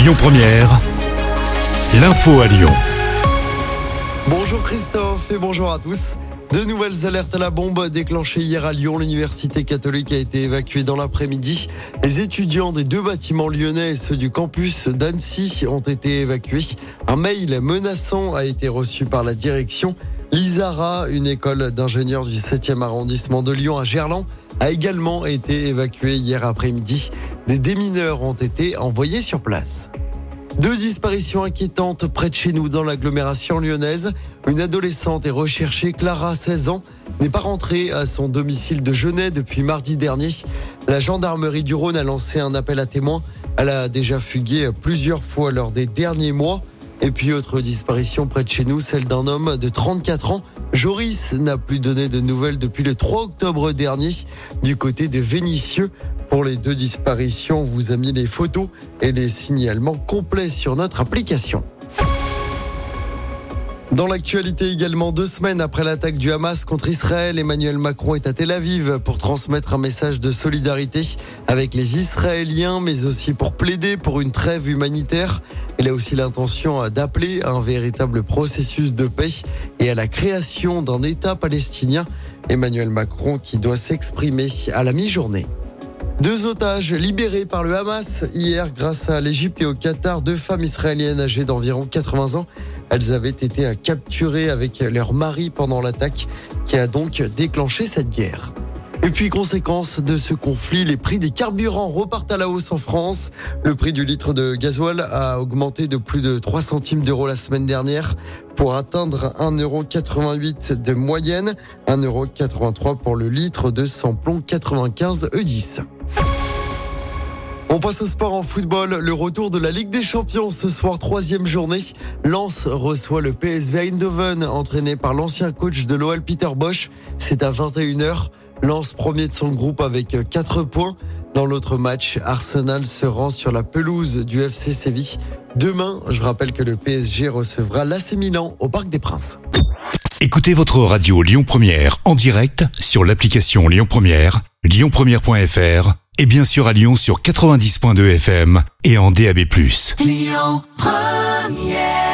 Lyon Première, l'info à Lyon. Bonjour Christophe et bonjour à tous. De nouvelles alertes à la bombe déclenchées hier à Lyon. L'université catholique a été évacuée dans l'après-midi. Les étudiants des deux bâtiments lyonnais et ceux du campus d'Annecy ont été évacués. Un mail menaçant a été reçu par la direction. L'ISARA, une école d'ingénieurs du 7e arrondissement de Lyon à Gerland, a également été évacuée hier après-midi. Des démineurs ont été envoyés sur place. Deux disparitions inquiétantes près de chez nous dans l'agglomération lyonnaise. Une adolescente est recherchée, Clara, 16 ans, n'est pas rentrée à son domicile de Genève depuis mardi dernier. La gendarmerie du Rhône a lancé un appel à témoins. Elle a déjà fugué plusieurs fois lors des derniers mois. Et puis autre disparition près de chez nous, celle d'un homme de 34 ans. Joris n'a plus donné de nouvelles depuis le 3 octobre dernier du côté de Vénissieux. Pour les deux disparitions, on vous a mis les photos et les signalements complets sur notre application. Dans l'actualité également, deux semaines après l'attaque du Hamas contre Israël, Emmanuel Macron est à Tel Aviv pour transmettre un message de solidarité avec les Israéliens, mais aussi pour plaider pour une trêve humanitaire. Il a aussi l'intention d'appeler à un véritable processus de paix et à la création d'un État palestinien. Emmanuel Macron qui doit s'exprimer à la mi-journée. Deux otages libérés par le Hamas hier grâce à l'Égypte et au Qatar. Deux femmes israéliennes âgées d'environ 80 ans. Elles avaient été capturées avec leur mari pendant l'attaque qui a donc déclenché cette guerre. Et puis, conséquence de ce conflit, les prix des carburants repartent à la hausse en France. Le prix du litre de gasoil a augmenté de plus de 3 centimes d'euros la semaine dernière pour atteindre 1,88€ de moyenne, 1,83€ pour le litre de samplon 95 E10. On passe au sport en football. Le retour de la Ligue des Champions ce soir, troisième journée. Lens reçoit le PSV Eindhoven, entraîné par l'ancien coach de l'OL Peter Bosch. C'est à 21h. Lens premier de son groupe avec 4 points. Dans l'autre match, Arsenal se rend sur la pelouse du FC Séville. Demain, je rappelle que le PSG recevra l'AC Milan au Parc des Princes. Écoutez votre radio Lyon Première en direct sur l'application Lyon Première, lyonpremière.fr et bien sûr à Lyon sur 90.2 FM et en DAB+. Lyon Première